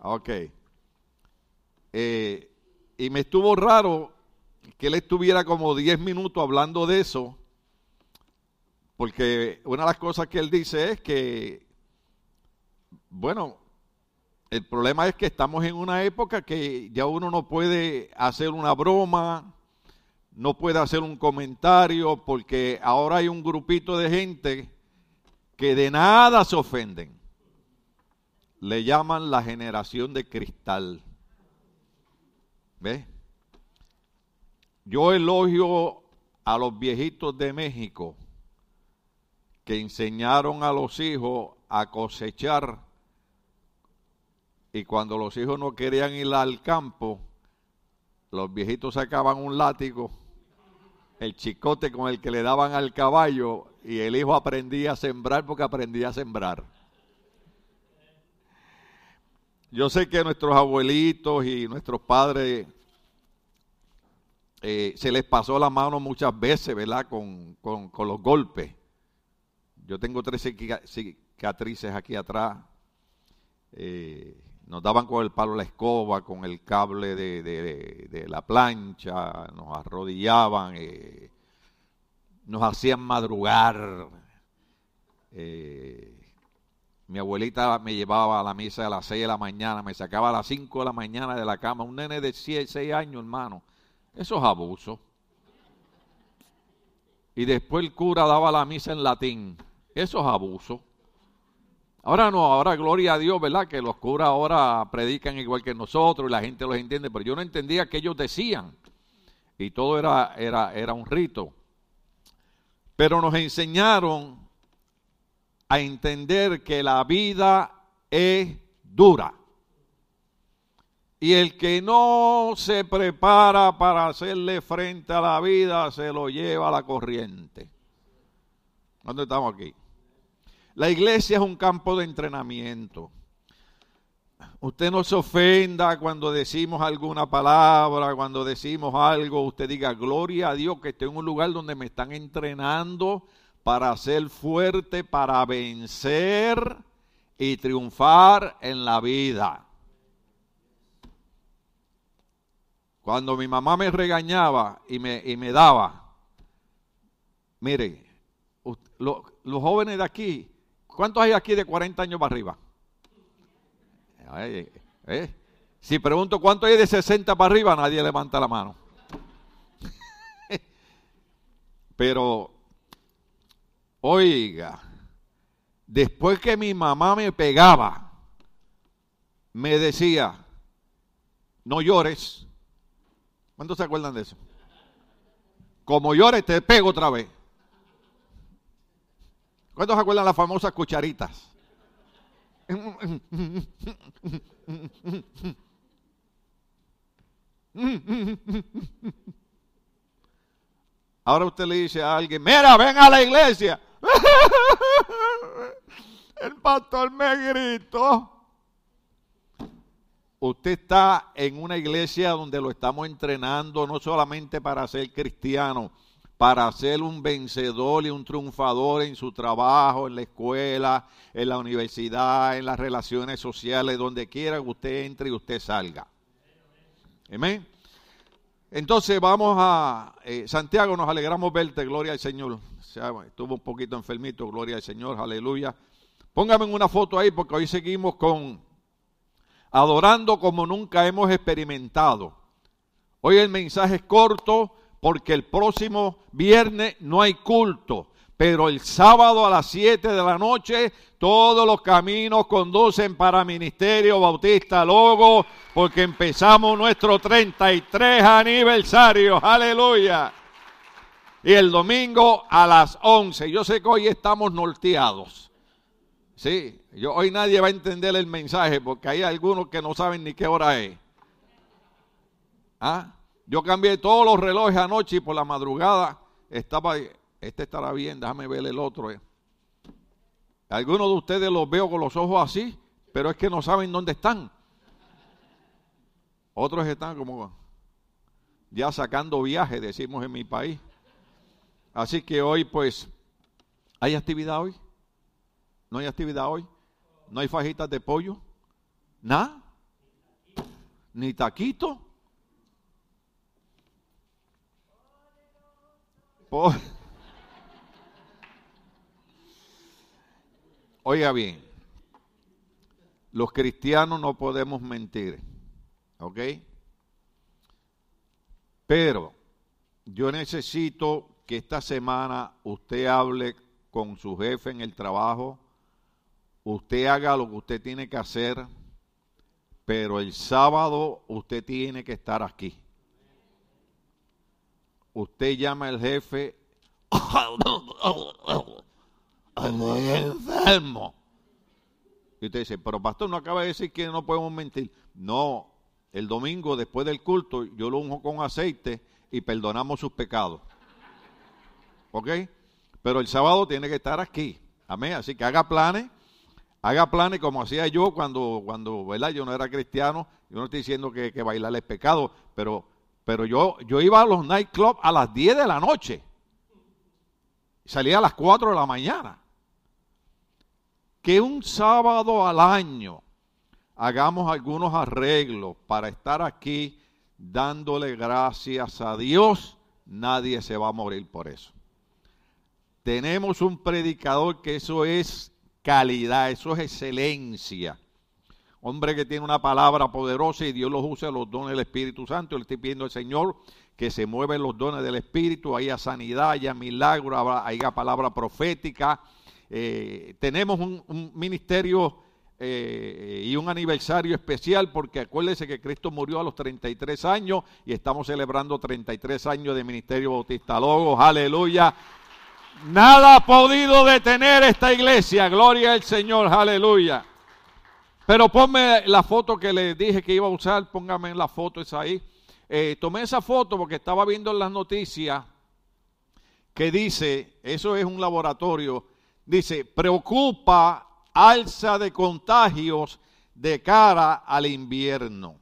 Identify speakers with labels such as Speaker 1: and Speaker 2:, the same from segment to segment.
Speaker 1: Ok. Eh, y me estuvo raro que él estuviera como 10 minutos hablando de eso, porque una de las cosas que él dice es que, bueno, el problema es que estamos en una época que ya uno no puede hacer una broma, no puede hacer un comentario, porque ahora hay un grupito de gente que de nada se ofenden. Le llaman la generación de cristal. ¿Ve? Yo elogio a los viejitos de México que enseñaron a los hijos a cosechar y cuando los hijos no querían ir al campo, los viejitos sacaban un látigo, el chicote con el que le daban al caballo y el hijo aprendía a sembrar porque aprendía a sembrar. Yo sé que nuestros abuelitos y nuestros padres eh, se les pasó la mano muchas veces, ¿verdad? Con, los golpes. Yo tengo tres cicatrices aquí atrás. Eh, nos daban con el palo la escoba, con el cable de, la plancha, nos arrodillaban, eh, nos hacían madrugar. Mi abuelita me llevaba a la misa a las 6 de la mañana, me sacaba a las 5 de la mañana de la cama, un nene de 6 años, hermano eso es abuso. Y después el cura daba la misa en latín. Eso es abuso. Ahora no, ahora gloria a Dios, ¿verdad? Que los curas ahora predican igual que nosotros y la gente los entiende, pero yo no entendía que ellos decían. Y todo era, era, era un rito. Pero nos enseñaron a entender que la vida es dura. Y el que no se prepara para hacerle frente a la vida, se lo lleva a la corriente. ¿Dónde estamos aquí? La iglesia es un campo de entrenamiento. Usted no se ofenda cuando decimos alguna palabra, cuando decimos algo, usted diga, gloria a Dios que estoy en un lugar donde me están entrenando para ser fuerte, para vencer y triunfar en la vida. Cuando mi mamá me regañaba y me, y me daba, mire, los jóvenes de aquí, ¿cuántos hay aquí de 40 años para arriba? Eh, si pregunto cuántos hay de 60 para arriba, nadie levanta la mano. Pero, oiga, después que mi mamá me pegaba, me decía, no llores, ¿Cuántos se acuerdan de eso? Como llores, te pego otra vez. ¿Cuántos se acuerdan las famosas cucharitas? Ahora usted le dice a alguien, mira, ven a la iglesia. El pastor me gritó. Usted está en una iglesia donde lo estamos entrenando no solamente para ser cristiano, para ser un vencedor y un triunfador en su trabajo, en la escuela, en la universidad, en las relaciones sociales, donde quiera que usted entre y usted salga. Amén. Entonces vamos a eh, Santiago, nos alegramos verte, gloria al Señor. estuvo un poquito enfermito, gloria al Señor, aleluya. Póngame una foto ahí porque hoy seguimos con adorando como nunca hemos experimentado. Hoy el mensaje es corto porque el próximo viernes no hay culto, pero el sábado a las 7 de la noche todos los caminos conducen para Ministerio Bautista Logo porque empezamos nuestro 33 aniversario. Aleluya. Y el domingo a las 11. Yo sé que hoy estamos norteados. Sí, yo, hoy nadie va a entender el mensaje porque hay algunos que no saben ni qué hora es. ¿Ah? Yo cambié todos los relojes anoche y por la madrugada estaba, este estará bien, déjame ver el otro. Eh. Algunos de ustedes los veo con los ojos así, pero es que no saben dónde están. Otros están como ya sacando viaje, decimos en mi país. Así que hoy pues, ¿hay actividad hoy? ¿No hay actividad hoy? ¿No hay fajitas de pollo? ¿Nada? ni taquito. Oiga bien, los cristianos no podemos mentir, ¿ok? Pero yo necesito que esta semana usted hable con su jefe en el trabajo, usted haga lo que usted tiene que hacer, pero el sábado usted tiene que estar aquí. Usted llama al jefe, enfermo. Y usted dice, pero pastor, no acaba de decir que no podemos mentir. No, el domingo después del culto yo lo unjo con aceite y perdonamos sus pecados. ¿Ok? Pero el sábado tiene que estar aquí. Amén. Así que haga planes. Haga planes como hacía yo cuando, cuando ¿verdad? yo no era cristiano. Yo no estoy diciendo que, que bailar es pecado, pero, pero yo, yo iba a los nightclubs a las 10 de la noche. Salía a las 4 de la mañana. Que un sábado al año hagamos algunos arreglos para estar aquí dándole gracias a Dios, nadie se va a morir por eso. Tenemos un predicador que eso es calidad, eso es excelencia. Hombre que tiene una palabra poderosa y Dios los usa los dones del Espíritu Santo. Le estoy pidiendo al Señor que se mueven los dones del Espíritu, haya sanidad, haya milagro, haya palabra profética. Eh, tenemos un ministerio eh, y un aniversario especial porque acuérdese que Cristo murió a los 33 años y estamos celebrando 33 años de ministerio bautista. Logos, aleluya. Nada ha podido detener esta iglesia, gloria al Señor, aleluya. Pero ponme la foto que le dije que iba a usar, póngame la foto esa ahí. Eh, tomé esa foto porque estaba viendo en las noticias que dice, eso es un laboratorio, dice, preocupa alza de contagios de cara al invierno.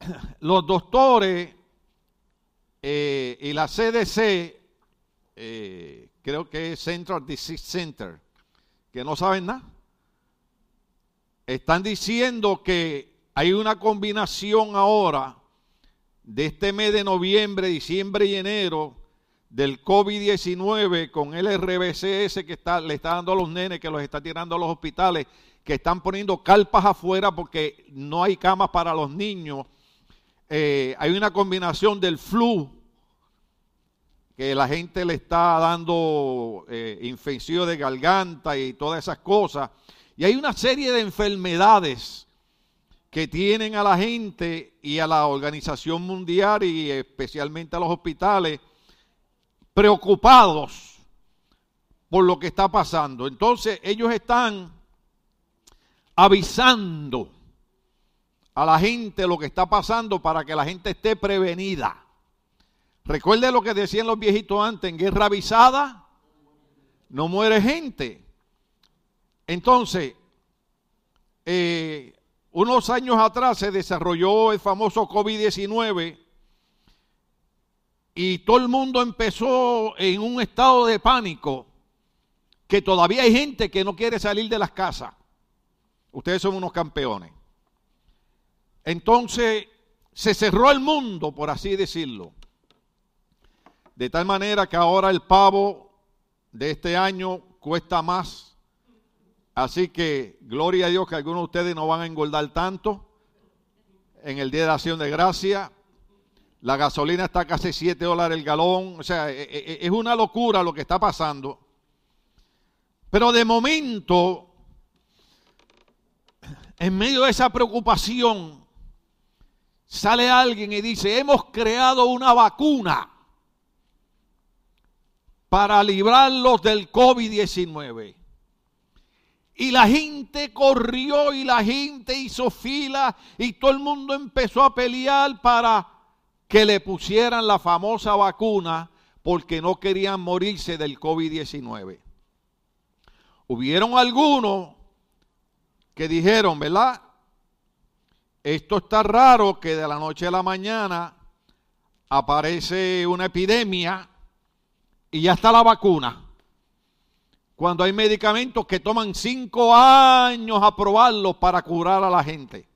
Speaker 1: Los doctores eh, y la CDC, eh, creo que es Central Disease Center, que no saben nada, están diciendo que hay una combinación ahora de este mes de noviembre, diciembre y enero del COVID-19 con el RBCS que está, le está dando a los nenes, que los está tirando a los hospitales, que están poniendo carpas afuera porque no hay camas para los niños. Eh, hay una combinación del flu, que la gente le está dando eh, infección de garganta y todas esas cosas. Y hay una serie de enfermedades que tienen a la gente y a la organización mundial y especialmente a los hospitales preocupados por lo que está pasando. Entonces ellos están avisando a la gente lo que está pasando para que la gente esté prevenida. Recuerde lo que decían los viejitos antes, en guerra avisada no muere gente. Entonces, eh, unos años atrás se desarrolló el famoso COVID-19 y todo el mundo empezó en un estado de pánico, que todavía hay gente que no quiere salir de las casas. Ustedes son unos campeones. Entonces se cerró el mundo, por así decirlo. De tal manera que ahora el pavo de este año cuesta más. Así que gloria a Dios que algunos de ustedes no van a engordar tanto en el Día de Acción de Gracia. La gasolina está casi 7 dólares el galón. O sea, e, e, e, es una locura lo que está pasando. Pero de momento, en medio de esa preocupación, sale alguien y dice, hemos creado una vacuna para librarlos del COVID-19. Y la gente corrió y la gente hizo fila y todo el mundo empezó a pelear para que le pusieran la famosa vacuna porque no querían morirse del COVID-19. Hubieron algunos que dijeron, ¿verdad? Esto está raro que de la noche a la mañana aparece una epidemia y ya está la vacuna. Cuando hay medicamentos que toman cinco años a probarlos para curar a la gente.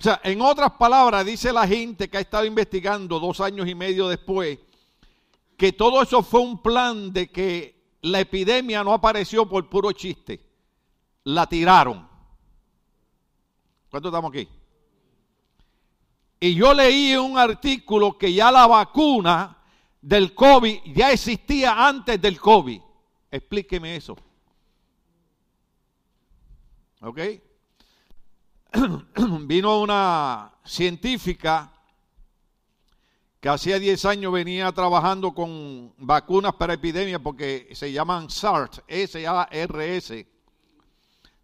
Speaker 1: O sea, en otras palabras, dice la gente que ha estado investigando dos años y medio después, que todo eso fue un plan de que la epidemia no apareció por puro chiste. La tiraron. ¿Cuánto estamos aquí? Y yo leí un artículo que ya la vacuna del COVID ya existía antes del COVID. Explíqueme eso. ¿Ok? Vino una científica que hacía 10 años venía trabajando con vacunas para epidemias porque se llaman SARS, S-A-R-S.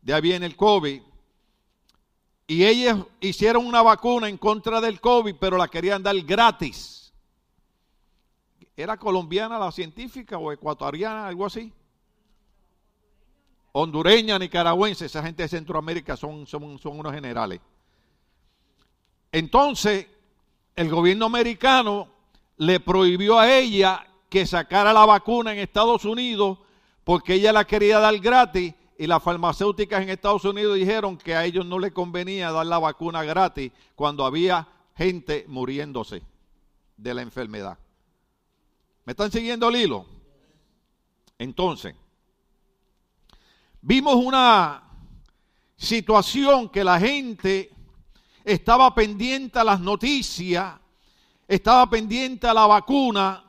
Speaker 1: De ahí viene el COVID. Y ellos hicieron una vacuna en contra del COVID, pero la querían dar gratis. ¿Era colombiana la científica o ecuatoriana, algo así? Hondureña, nicaragüense, esa gente de Centroamérica son, unos generales. Entonces, el gobierno americano le prohibió a ella que sacara la vacuna en Estados Unidos porque ella la quería dar gratis y las farmacéuticas en Estados Unidos dijeron que a ellos no les convenía dar la vacuna gratis cuando había gente muriéndose de la enfermedad. ¿Me están siguiendo el hilo? Entonces, vimos una situación que la gente estaba pendiente a las noticias, estaba pendiente a la vacuna.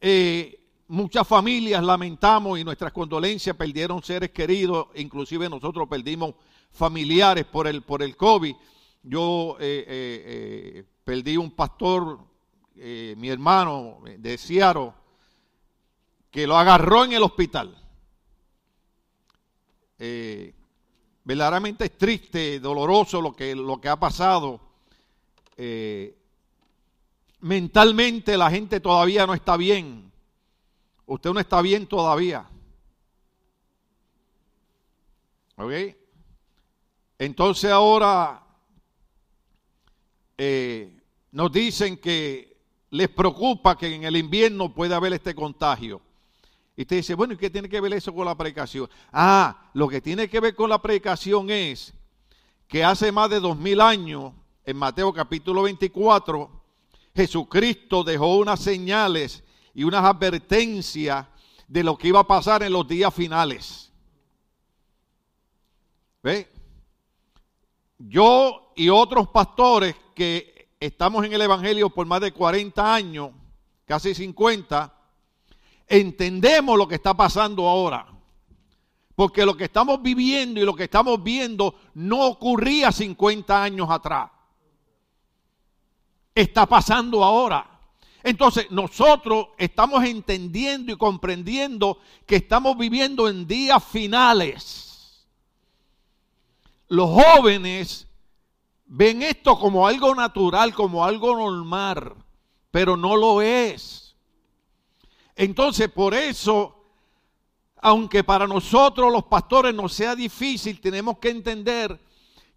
Speaker 1: Eh, muchas familias lamentamos y nuestras condolencias perdieron seres queridos, inclusive nosotros perdimos familiares por el, por el COVID. Yo eh, eh, perdí un pastor, mi hermano de Ciaro, que lo agarró en el hospital verdaderamente es triste, doloroso lo que, lo que ha pasado. Eh, mentalmente la gente todavía no está bien. Usted no está bien todavía. Entonces ahora eh, nos dicen que les preocupa que en el invierno pueda haber este contagio. Y usted dice, bueno, ¿y qué tiene que ver eso con la predicación? Ah, lo que tiene que ver con la predicación es que hace más de dos mil años, en Mateo capítulo 24, Jesucristo dejó unas señales y unas advertencias de lo que iba a pasar en los días finales. ¿Ve? Yo y otros pastores que estamos en el Evangelio por más de 40 años, casi 50, entendemos lo que está pasando ahora. Porque lo que estamos viviendo y lo que estamos viendo no ocurría 50 años atrás. Está pasando ahora. Entonces nosotros estamos entendiendo y comprendiendo que estamos viviendo en días finales. Los jóvenes ven esto como algo natural, como algo normal, pero no lo es. Entonces, por eso, aunque para nosotros los pastores nos sea difícil, tenemos que entender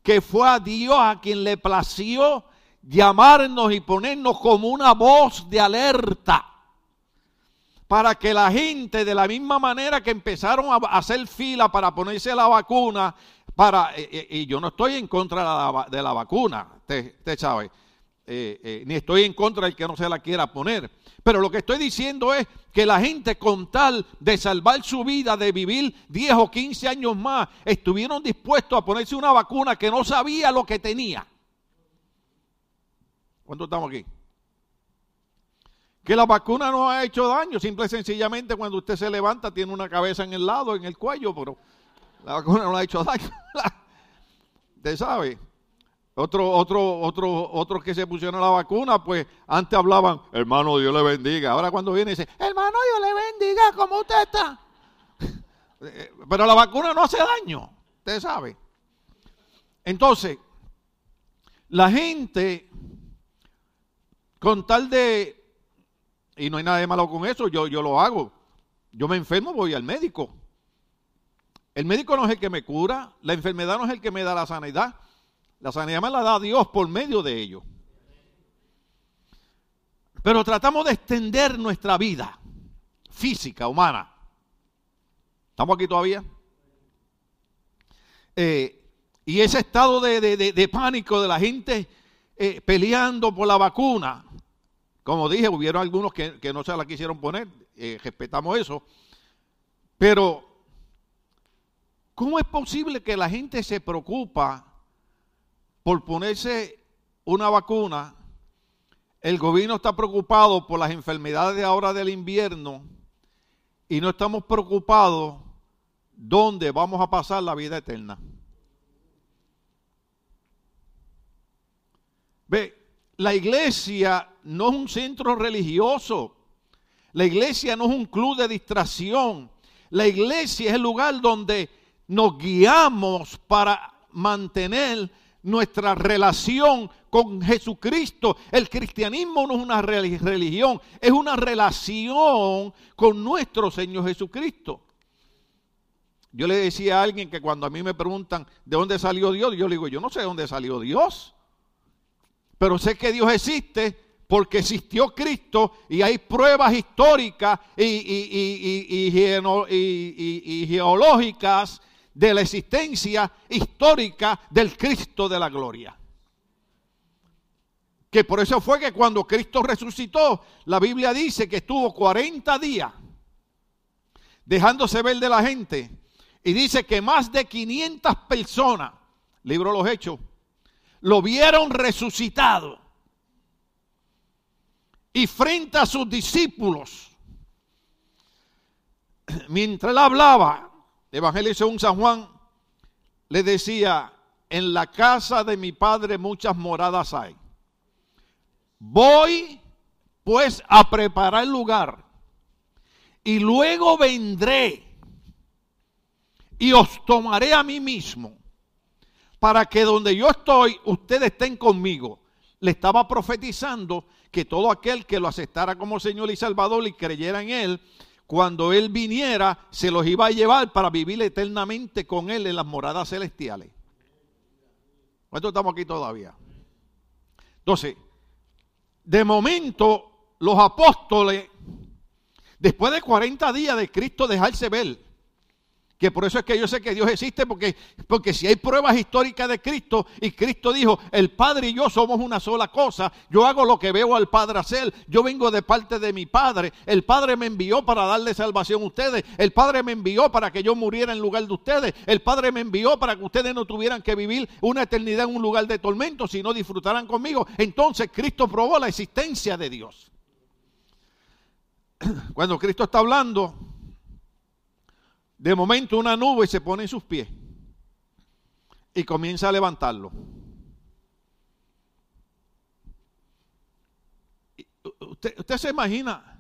Speaker 1: que fue a Dios a quien le plació llamarnos y ponernos como una voz de alerta para que la gente, de la misma manera que empezaron a hacer fila para ponerse la vacuna, para, eh, eh, y yo no estoy en contra de la, vacuna, usted sabe, eh, ni estoy en contra del que no se la quiera poner, pero lo que estoy diciendo es que la gente con tal de salvar su vida, de vivir 10 o 15 años más, estuvieron dispuestos a ponerse una vacuna que no sabía lo que tenía. ¿Cuánto estamos aquí? Que la vacuna no ha hecho daño, simple y sencillamente cuando usted se levanta tiene una cabeza en el lado, en el cuello, pero la vacuna no ha hecho daño. Usted sabe. Otro, otro, otro, otros que se pusieron la vacuna, pues antes hablaban, hermano, Dios le bendiga. Ahora cuando viene dice, hermano, Dios le bendiga, ¿cómo usted está? Pero la vacuna no hace daño, usted sabe. Entonces, la gente, con tal de, y no hay nada de malo con eso, yo, yo lo hago. Yo me enfermo, voy al médico. El médico no es el que me cura, la enfermedad no es el que me da la sanidad. La sanidad me la da Dios por medio de ello. Pero tratamos de extender nuestra vida física, humana. ¿Estamos aquí todavía? Eh, Y ese estado de, pánico de la gente eh, peleando por la vacuna, como dije, hubieron algunos que, no se la quisieron poner, eh, respetamos eso, pero ¿cómo es posible que la gente se preocupa por ponerse una vacuna? El gobierno está preocupado por las enfermedades de ahora del invierno y no estamos preocupados dónde vamos a pasar la vida eterna. Ve, la iglesia no es un centro religioso. La iglesia no es un club de distracción. La iglesia es el lugar donde nos guiamos para mantener nuestra relación con Jesucristo. El cristianismo no es una religión, es una relación con nuestro Señor Jesucristo. Yo le decía a alguien que cuando a mí me preguntan de dónde salió Dios, yo le digo, yo no sé de dónde salió Dios. Pero sé que Dios existe porque existió Cristo y hay pruebas históricas y, geológicas de la existencia histórica del Cristo de la gloria. Que por eso fue que cuando Cristo resucitó, la Biblia dice que estuvo 40 días dejándose ver de la gente. Y dice que más de 500 personas, libro los Hechos, lo vieron resucitado. Y frente a sus discípulos, mientras él hablaba, Evangelio según San Juan, le decía, en la casa de mi padre muchas moradas hay. Voy pues a preparar el lugar y luego vendré y os tomaré a mí mismo para que donde yo estoy, ustedes estén conmigo. Le estaba profetizando que todo aquel que lo aceptara como Señor y Salvador y creyera en Él, cuando Él viniera, se los iba a llevar para vivir eternamente con Él en las moradas celestiales. ¿Cuántos estamos aquí todavía? Entonces, de momento, los apóstoles, después de 40 días de Cristo dejarse ver, que por eso es que yo sé que Dios existe, porque, porque si hay pruebas históricas de Cristo y Cristo dijo, el Padre y yo somos una sola cosa, yo hago lo que veo al Padre hacer, yo vengo de parte de mi Padre, el Padre me envió para darle salvación a ustedes, el Padre me envió para que yo muriera en lugar de ustedes, el Padre me envió para que ustedes no tuvieran que vivir una eternidad en un lugar de tormento, sino disfrutaran conmigo. Entonces Cristo probó la existencia de Dios. Cuando Cristo está hablando, de momento una nube se pone en sus pies y comienza a levantarlo. Usted, se imagina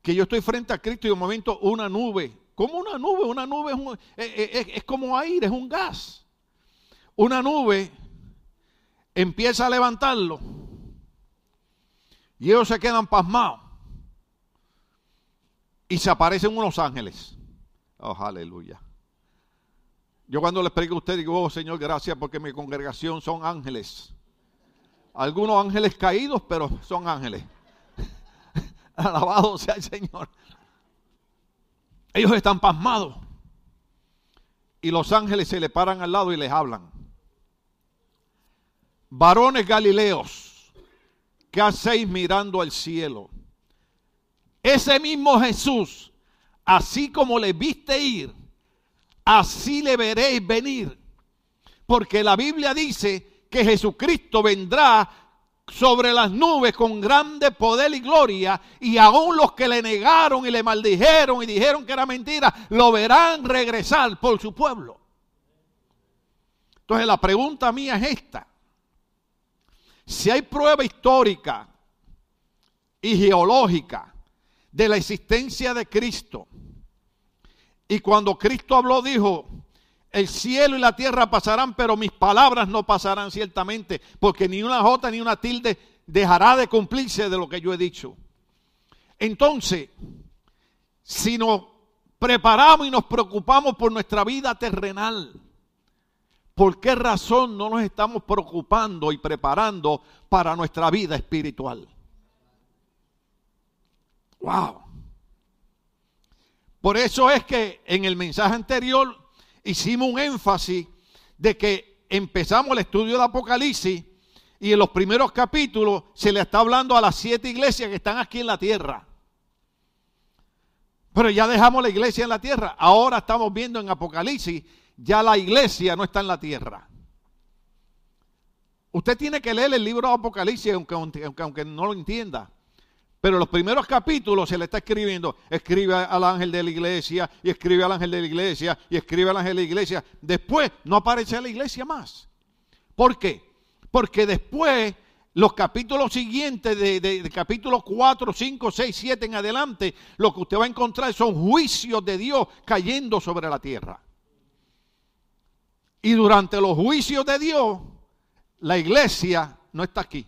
Speaker 1: que yo estoy frente a Cristo y de momento una nube, como una nube, una nube es, es como aire, es un gas. Una nube empieza a levantarlo y ellos se quedan pasmados y se aparecen unos ángeles. Oh, aleluya. Yo cuando les predico a usted digo, oh Señor, gracias porque mi congregación son ángeles. Algunos ángeles caídos, pero son ángeles. Alabado sea el Señor. Ellos están pasmados. Y los ángeles se le paran al lado y les hablan. Varones Galileos, ¿qué hacéis mirando al cielo? Ese mismo Jesús así como le viste ir, así le veréis venir. Porque la Biblia dice que Jesucristo vendrá sobre las nubes con grande poder y gloria, y aún los que le negaron y le maldijeron y dijeron que era mentira, lo verán regresar por su pueblo. Entonces la pregunta mía es esta. Si hay prueba histórica y geológica de la existencia de Cristo. Y cuando Cristo habló, dijo, el cielo y la tierra pasarán, pero mis palabras no pasarán ciertamente, porque ni una jota ni una tilde dejará de cumplirse de lo que yo he dicho. Entonces, si nos preparamos y nos preocupamos por nuestra vida terrenal, ¿por qué razón no nos estamos preocupando y preparando para nuestra vida espiritual? Wow. Por eso es que en el mensaje anterior hicimos un énfasis de que empezamos el estudio del Apocalipsis y en los primeros capítulos se le está hablando a las siete iglesias que están aquí en la tierra. Pero ya dejamos la iglesia en la tierra. Ahora estamos viendo en Apocalipsis, ya la iglesia no está en la tierra. Usted tiene que leer el libro de Apocalipsis, aunque, no lo entienda. Pero los primeros capítulos se le está escribiendo, escribe al ángel de la iglesia, y escribe al ángel de la iglesia, y escribe al ángel de la iglesia. Después no aparece la iglesia más. ¿Por qué? Porque después, los capítulos siguientes, de, de, capítulos 4, 5, 6, 7 en adelante, lo que usted va a encontrar son juicios de Dios cayendo sobre la tierra. Y durante los juicios de Dios, la iglesia no está aquí.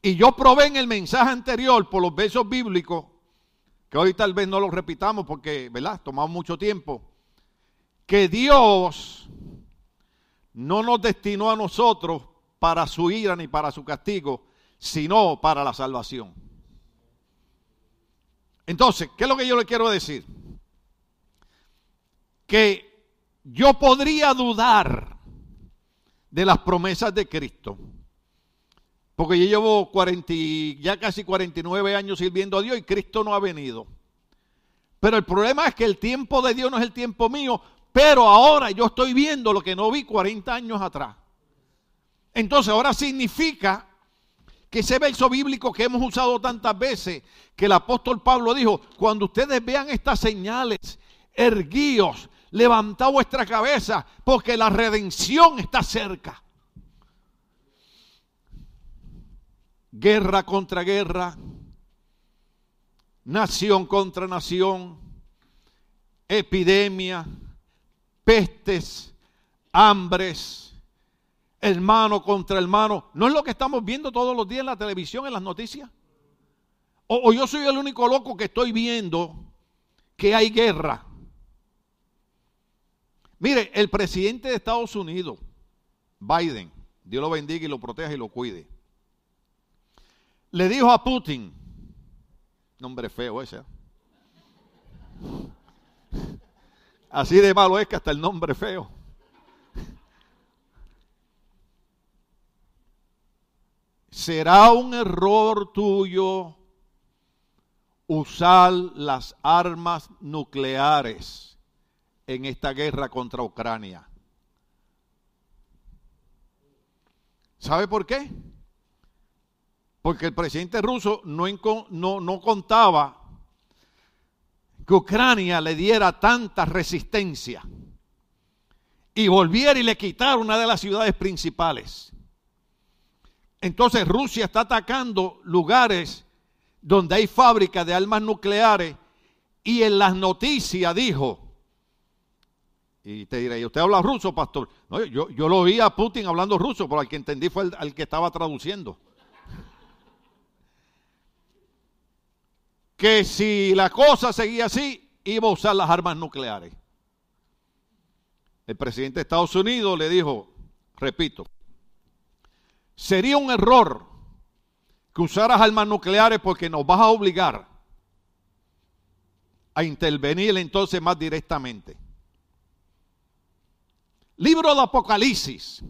Speaker 1: Y yo probé en el mensaje anterior por los versos bíblicos, que hoy tal vez no los repitamos porque, ¿verdad? Tomamos mucho tiempo, que Dios no nos destinó a nosotros para su ira ni para su castigo, sino para la salvación. Entonces, ¿qué es lo que yo le quiero decir? Que yo podría dudar de las promesas de Cristo porque yo llevo 40, ya casi 49 años sirviendo a Dios y Cristo no ha venido. Pero el problema es que el tiempo de Dios no es el tiempo mío, pero ahora yo estoy viendo lo que no vi 40 años atrás. Entonces ahora significa que ese verso bíblico que hemos usado tantas veces, que el apóstol Pablo dijo, cuando ustedes vean estas señales, erguíos, levantad vuestra cabeza, porque la redención está cerca. Guerra contra guerra, nación contra nación, epidemia, pestes, hambres, hermano contra hermano. ¿No es lo que estamos viendo todos los días en la televisión, en las noticias? O, o yo soy el único loco que estoy viendo que hay guerra. Mire, el presidente de Estados Unidos, Biden, Dios lo bendiga y lo proteja y lo cuide le dijo a Putin, nombre feo ese, ¿eh? así de malo es que hasta el nombre feo. Será un error tuyo usar las armas nucleares en esta guerra contra Ucrania. ¿Sabe por qué? Porque el presidente ruso no, no, no contaba que Ucrania le diera tanta resistencia y volviera y le quitara una de las ciudades principales. Entonces Rusia está atacando lugares donde hay fábricas de armas nucleares y en las noticias dijo, y te diré, ¿usted habla ruso, pastor? No, yo, yo lo oí a Putin hablando ruso, pero al que entendí fue el que estaba traduciendo. Que si la cosa seguía así, iba a usar las armas nucleares. El presidente de Estados Unidos le dijo, repito, sería un error que usaras armas nucleares porque nos vas a obligar a intervenir entonces más directamente. Libro de Apocalipsis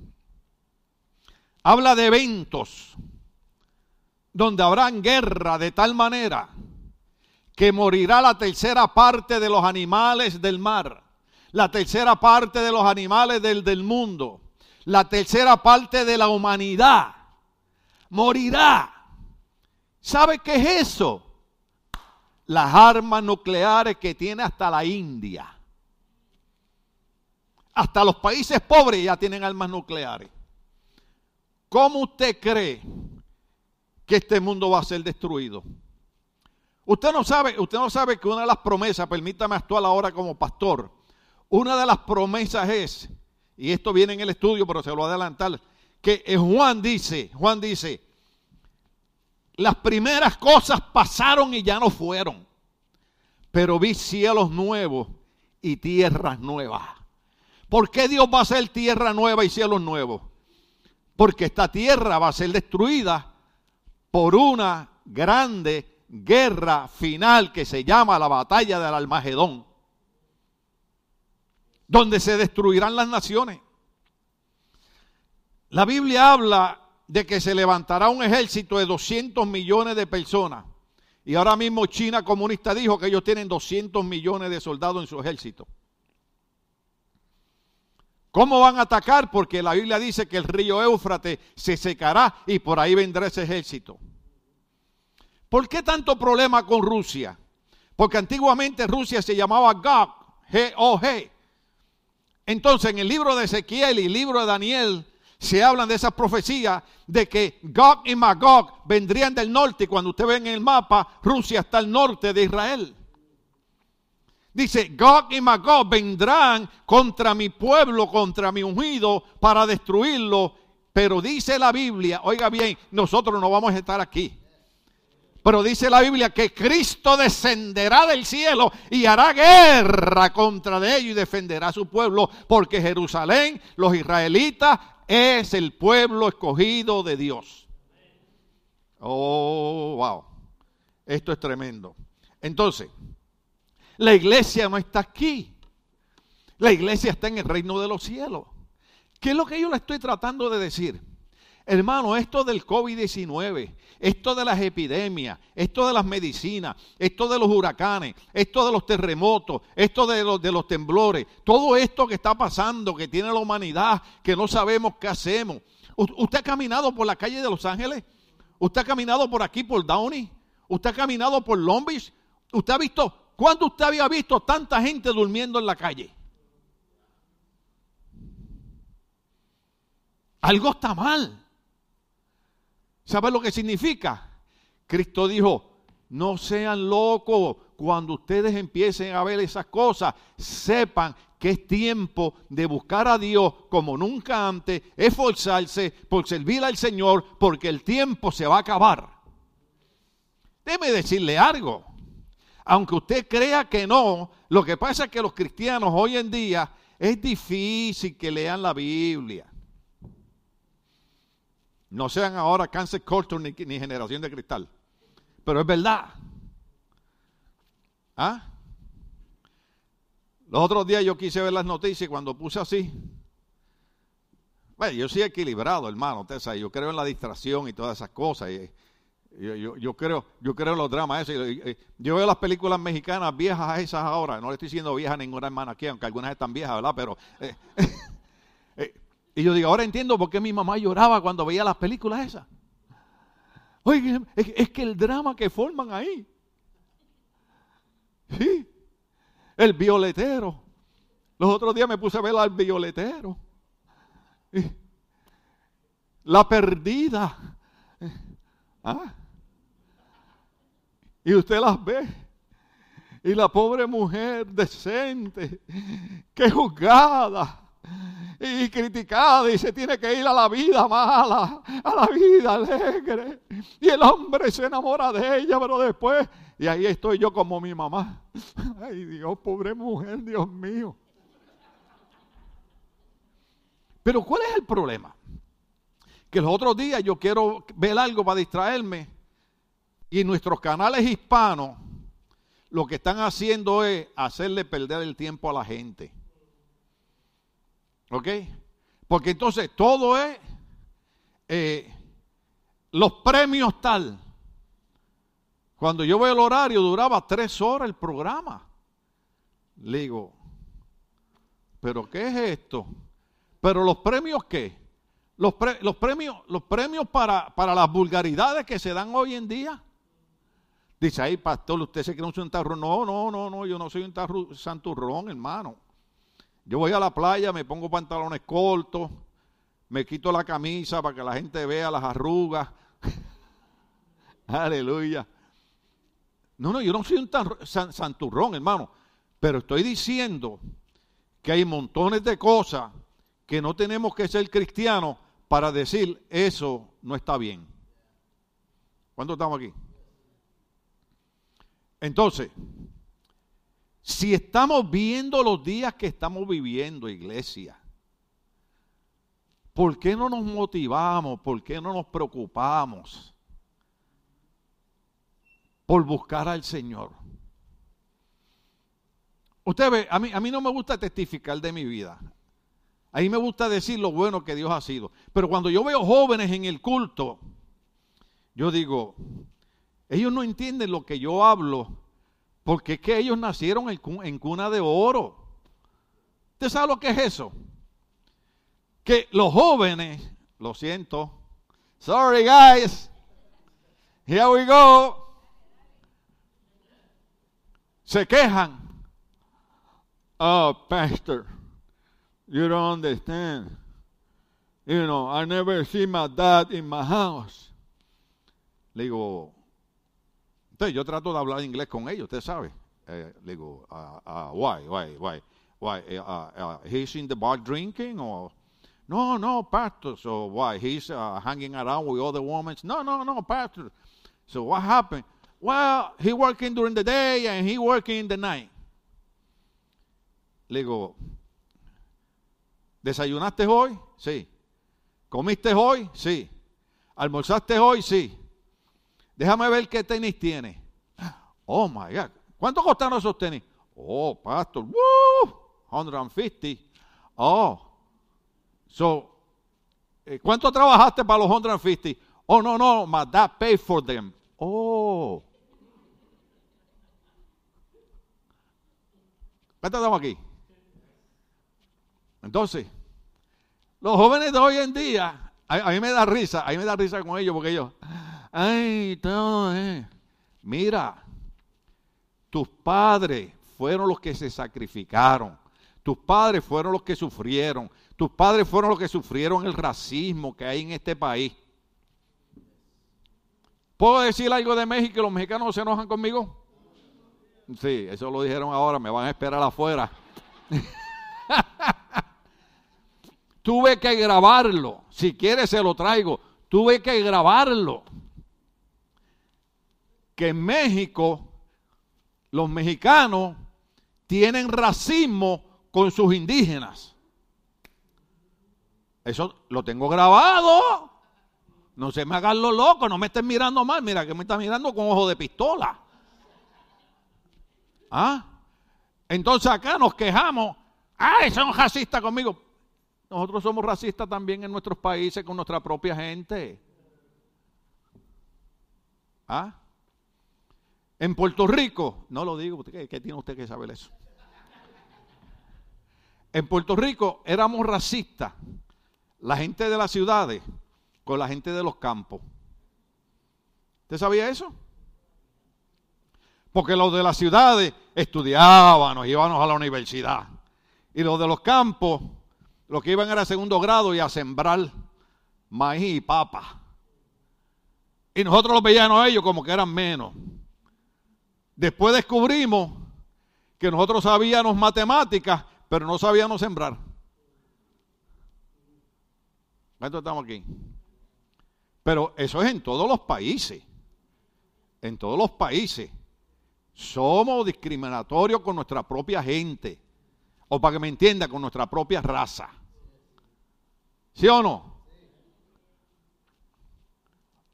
Speaker 1: habla de eventos donde habrán guerra de tal manera que morirá la tercera parte de los animales del mar, la tercera parte de los animales del, del mundo, la tercera parte de la humanidad. Morirá. ¿Sabe qué es eso? Las armas nucleares que tiene hasta la India. Hasta los países pobres ya tienen armas nucleares. ¿Cómo usted cree que este mundo va a ser destruido? Usted no sabe, usted no sabe que una de las promesas, permítame actuar ahora como pastor, una de las promesas es, y esto viene en el estudio, pero se lo voy a adelantar, que Juan dice, Juan dice, las primeras cosas pasaron y ya no fueron, pero vi cielos nuevos y tierras nuevas. ¿Por qué Dios va a hacer tierra nueva y cielos nuevos? Porque esta tierra va a ser destruida por una grande guerra final que se llama la batalla del Almagedón. donde se destruirán las naciones. La Biblia habla de que se levantará un ejército de 200 millones de personas. Y ahora mismo China comunista dijo que ellos tienen 200 millones de soldados en su ejército. ¿Cómo van a atacar? Porque la Biblia dice que el río Éufrates se secará y por ahí vendrá ese ejército. ¿Por qué tanto problema con Rusia? Porque antiguamente Rusia se llamaba Gog, G-O-G. Entonces en el libro de Ezequiel y el libro de Daniel se hablan de esas profecías de que Gog y Magog vendrían del norte. Y cuando usted ve en el mapa, Rusia está al norte de Israel. Dice, Gog y Magog vendrán contra mi pueblo, contra mi ungido, para destruirlo. Pero dice la Biblia, oiga bien, nosotros no vamos a estar aquí. Pero dice la Biblia que Cristo descenderá del cielo y hará guerra contra de ellos y defenderá a su pueblo, porque Jerusalén, los israelitas, es el pueblo escogido de Dios. Oh, wow. Esto es tremendo. Entonces, la iglesia no está aquí. La iglesia está en el reino de los cielos. ¿Qué es lo que yo le estoy tratando de decir? Hermano, esto del COVID-19, esto de las epidemias, esto de las medicinas, esto de los huracanes, esto de los terremotos, esto de los, temblores, todo esto que está pasando, que tiene la humanidad, que no sabemos qué hacemos. ¿Usted ha caminado por la calle de Los Ángeles? ¿Usted ha caminado por aquí, por Downey? ¿Usted ha caminado por Long Beach? ¿Usted ha visto, cuándo usted había visto tanta gente durmiendo en la calle? Algo está mal. ¿Sabe lo que significa? Cristo dijo, no sean locos cuando ustedes empiecen a ver esas cosas. Sepan que es tiempo de buscar a Dios como nunca antes, esforzarse por servir al Señor, porque el tiempo se va a acabar. Déjeme decirle algo. Aunque usted crea que no, lo que pasa es que los cristianos hoy en día es difícil que lean la Biblia. No sean ahora cáncer culture ni, ni, generación de cristal. Pero es verdad. ¿Ah? Los otros días yo quise ver las noticias y cuando puse así. Bueno, yo soy equilibrado, hermano. Usted yo creo en la distracción y todas esas cosas. Y, yo, creo, yo creo en los dramas. Eso. Yo veo las películas mexicanas viejas esas ahora. No le estoy diciendo viejas a ninguna hermana aquí, aunque algunas están viejas, ¿verdad? Pero. Eh, y yo digo, ahora entiendo por qué mi mamá lloraba cuando veía las películas esas. Oye, es, que el drama que forman ahí. Sí. El violetero. Los otros días me puse a ver al violetero. La perdida. ¿Ah? Y usted las ve. Y la pobre mujer decente, que juzgada y criticada y se tiene que ir a la vida mala, a la vida alegre. Y el hombre se enamora de ella, pero después, y ahí estoy yo como mi mamá. Ay Dios, pobre mujer, Dios mío. Pero ¿cuál es el problema? Que los otros días yo quiero ver algo para distraerme y nuestros canales hispanos lo que están haciendo es hacerle perder el tiempo a la gente. ¿Ok? Porque entonces todo es eh, los premios tal. Cuando yo veo el horario, duraba tres horas el programa. Le digo, ¿pero qué es esto? ¿Pero los premios qué? Los, los premios, los premios para, para, las vulgaridades que se dan hoy en día. Dice, ahí, pastor, usted se cree un santurrón. No, no, no, no, yo no soy un santurrón, hermano. Yo voy a la playa, me pongo pantalones cortos, me quito la camisa para que la gente vea las arrugas. Aleluya. No, no, yo no soy un santurrón, hermano. Pero estoy diciendo que hay montones de cosas que no tenemos que ser cristianos para decir eso no está bien. ¿Cuántos estamos aquí? Entonces, si estamos viendo los días que estamos viviendo, iglesia, ¿por qué no nos motivamos? ¿Por qué no nos preocupamos por buscar al Señor? Usted ve, a mí, a mí no me gusta testificar de mi vida. A mí me gusta decir lo bueno que Dios ha sido. Pero cuando yo veo jóvenes en el culto, yo digo, ellos no entienden lo que yo hablo, porque que ellos nacieron en cuna de oro. ¿Usted sabe lo que es eso? Que los jóvenes, lo siento, sorry guys, here we go, se quejan. Oh, pastor, you don't understand. You know, I never see my dad in my house. Le digo, entonces yo trato de hablar inglés con ellos, usted sabe. Eh, le digo, uh, uh, why, why, why, why? Uh, he's in the bar drinking no, no, pastor. So why? He's hanging around with other women. No, no, no, pastor. So what happened? Well, he working during the day and he working in the night. Le digo, ¿desayunaste hoy? Sí. ¿Comiste hoy? Sí. ¿Almorzaste hoy? Sí. Déjame ver qué tenis tiene. Oh my God. ¿Cuánto costaron esos tenis? Oh, pastor. Woo! 150. Oh. So, eh, ¿cuánto trabajaste para los 150? Oh, no, no, my dad paid for them. Oh. ¿Cuántos estamos aquí? Entonces, los jóvenes de hoy en día, a, mí me da risa, a mí me da risa con ellos porque ellos, ay, todo, eh. mira, tus padres fueron los que se sacrificaron, tus padres fueron los que sufrieron, tus padres fueron los que sufrieron el racismo que hay en este país. ¿Puedo decir algo de México los mexicanos se enojan conmigo? Sí, eso lo dijeron ahora, me van a esperar afuera. Tuve que grabarlo. Si quieres se lo traigo. Tuve que grabarlo. Que en México los mexicanos tienen racismo con sus indígenas. Eso lo tengo grabado. No se me hagan lo loco, no me estén mirando mal. Mira que me está mirando con ojo de pistola. ¿Ah? Entonces acá nos quejamos. ¡Ay, son racistas conmigo! Nosotros somos racistas también en nuestros países con nuestra propia gente. ¿Ah? En Puerto Rico, no lo digo, ¿qué, tiene usted que saber eso? En Puerto Rico éramos racistas, la gente de las ciudades con la gente de los campos. ¿Usted sabía eso? Porque los de las ciudades estudiábamos, íbamos a la universidad. Y los de los campos los que iban era a segundo grado y a sembrar maíz y papa. Y nosotros los veíamos a ellos como que eran menos. Después descubrimos que nosotros sabíamos matemáticas, pero no sabíamos sembrar. ¿Cuánto estamos aquí? Pero eso es en todos los países. En todos los países. Somos discriminatorios con nuestra propia gente. O para que me entienda, con nuestra propia raza. ¿Sí o no?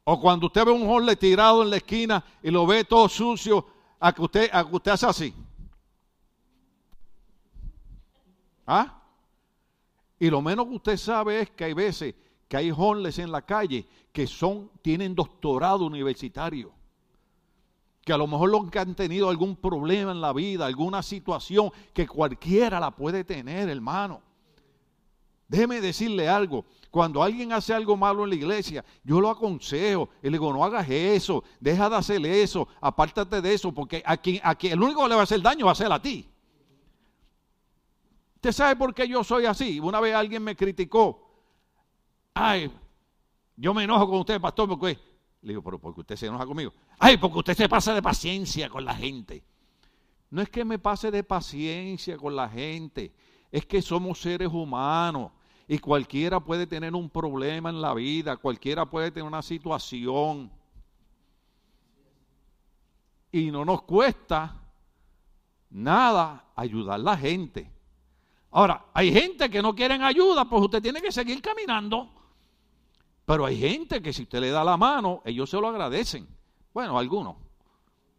Speaker 1: O cuando usted ve un jorle tirado en la esquina y lo ve todo sucio, a que usted, a que usted hace así. ¿Ah? Y lo menos que usted sabe es que hay veces que hay homeless en la calle que son, tienen doctorado universitario que a lo mejor los que han tenido algún problema en la vida, alguna situación que cualquiera la puede tener, hermano. Déjeme decirle algo. Cuando alguien hace algo malo en la iglesia, yo lo aconsejo y le digo, no hagas eso, deja de hacer eso, apártate de eso, porque aquí, aquí el único que le va a hacer daño va a ser a ti. ¿Usted sabe por qué yo soy así? Una vez alguien me criticó. Ay, yo me enojo con usted, pastor, porque le digo, pero porque usted se enoja conmigo. Ay, porque usted se pasa de paciencia con la gente. No es que me pase de paciencia con la gente, es que somos seres humanos y cualquiera puede tener un problema en la vida, cualquiera puede tener una situación. Y no nos cuesta nada ayudar a la gente. Ahora, hay gente que no quieren ayuda, pues usted tiene que seguir caminando. Pero hay gente que si usted le da la mano, ellos se lo agradecen. Bueno, algunos.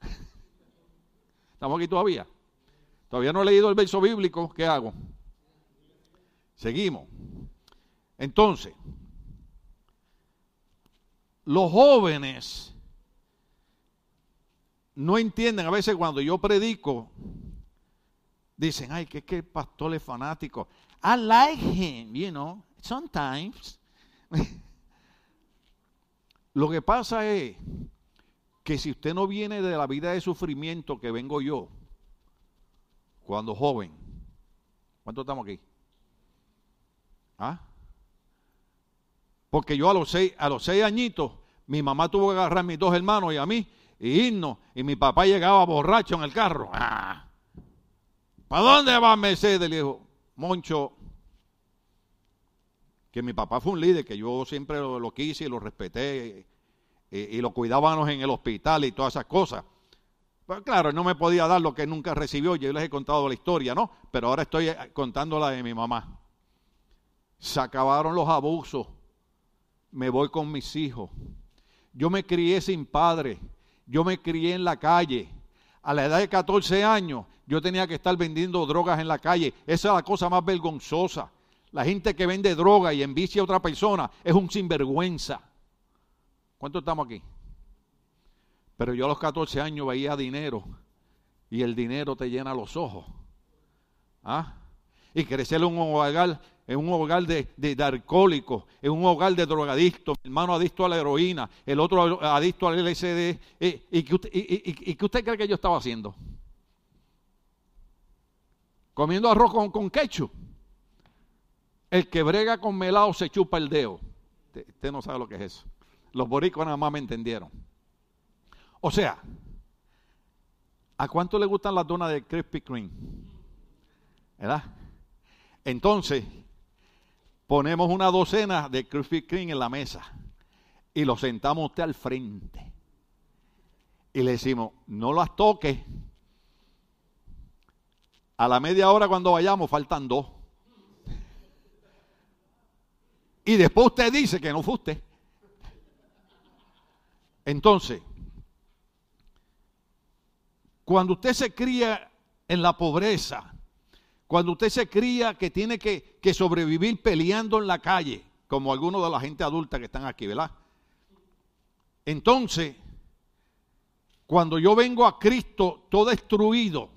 Speaker 1: ¿Estamos aquí todavía? Todavía no he leído el verso bíblico, ¿qué hago? Seguimos. Entonces, los jóvenes no entienden, a veces cuando yo predico, dicen, ay, que, que el pastor es fanático. I like him, you know, sometimes. Lo que pasa es que si usted no viene de la vida de sufrimiento que vengo yo, cuando joven, ¿cuánto estamos aquí? ¿Ah? Porque yo a los seis, a los seis añitos, mi mamá tuvo que agarrar a mis dos hermanos y a mí y irnos. Y mi papá llegaba borracho en el carro. Ah. ¿Para dónde va Mercedes? Le dijo, Moncho, que mi papá fue un líder, que yo siempre lo, quise y lo respeté y, lo cuidábamos en el hospital y todas esas cosas. Pues claro, no me podía dar lo que nunca recibió, yo les he contado la historia, ¿no? Pero ahora estoy eh, contando la de mi mamá. Se acabaron los abusos, me voy con mis hijos. Yo me crié sin padre, yo me crié en la calle. A la edad de 14 años yo tenía que estar vendiendo drogas en la calle. Esa es la cosa más vergonzosa. La gente que vende droga y envicia a otra persona es un sinvergüenza. ¿Cuántos estamos aquí? Pero yo a los 14 años veía dinero y el dinero te llena los ojos. ¿Ah? Y crecer en un hogar, en un hogar de, de, alcohólicos, en un hogar de drogadictos, mi hermano adicto a la heroína, el otro adicto al LSD. Eh, ¿Y, que usted, y, usted cree que yo estaba haciendo? Comiendo arroz con, con quechu. El que brega con melado se chupa el dedo. Usted no sabe lo que es eso. Los boricos nada más me entendieron. O sea, ¿a cuánto le gustan las donas de Krispy Kreme? ¿Verdad? Entonces, ponemos una docena de Krispy Kreme en la mesa y lo sentamos usted al frente. Y le decimos, no las toque. A la media hora cuando vayamos faltan dos. Y después usted dice que no fue usted. Entonces, cuando usted se cría en la pobreza, cuando usted se cría que tiene que, sobrevivir peleando en la calle, como algunos de la gente adulta que están aquí, ¿verdad? Entonces, cuando yo vengo a Cristo todo destruido,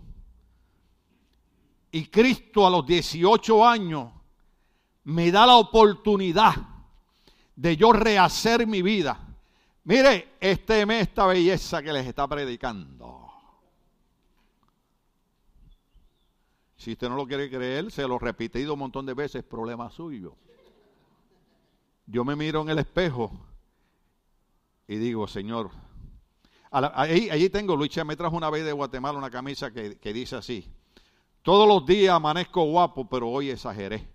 Speaker 1: y Cristo a los 18 años me da la oportunidad de yo rehacer mi vida, Mire, este esta belleza que les está predicando. Si usted no lo quiere creer, se lo he repetido un montón de veces, problema suyo. Yo me miro en el espejo y digo, Señor, allí, tengo, Luis me trajo una vez de Guatemala una camisa que, que dice así, todos los días amanezco guapo, pero hoy exageré.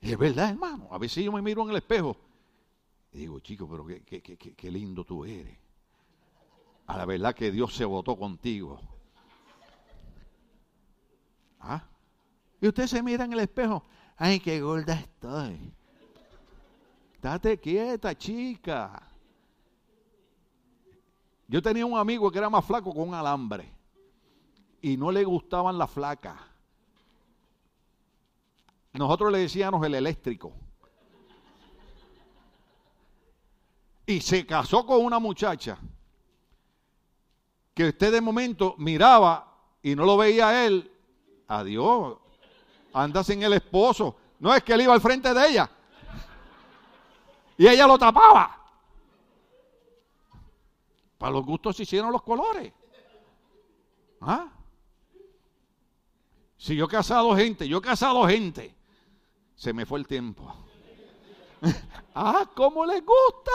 Speaker 1: Y es verdad, hermano, a veces yo me miro en el espejo y digo, chico, pero qué, qué, lindo tú eres. A la verdad que Dios se votó contigo. ¿Ah? Y usted se mira en el espejo. Ay, qué gorda estoy. Date quieta, chica. Yo tenía un amigo que era más flaco con un alambre. Y no le gustaban las flacas. Nosotros le decíamos el eléctrico. y se casó con una muchacha que usted de momento miraba y no lo veía a él, adiós, anda sin el esposo. No es que él iba al frente de ella y ella lo tapaba. Para los gustos se hicieron los colores. ¿Ah? Si yo he casado gente, yo he casado gente, se me fue el tiempo. ah, ¿cómo les gusta?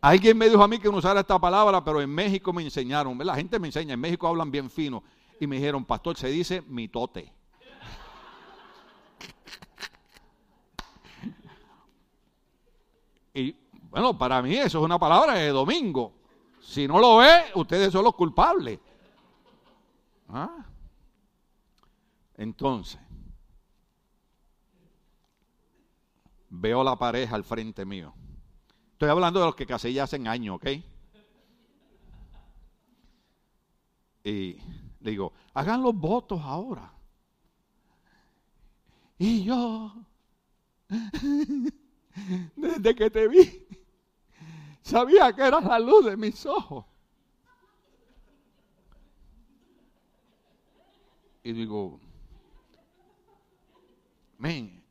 Speaker 1: Alguien me dijo a mí que no usara esta palabra, pero en México me enseñaron. La gente me enseña, en México hablan bien fino. Y me dijeron, pastor, se dice mitote. Y bueno, para mí eso es una palabra de domingo. Si no lo ve, ustedes son los culpables. ¿Ah? Entonces, veo la pareja al frente mío. Estoy hablando de los que casé ya hace años, ¿ok? Y digo, hagan los votos ahora. Y yo, desde que te vi, sabía que eras la luz de mis ojos. Y digo, men,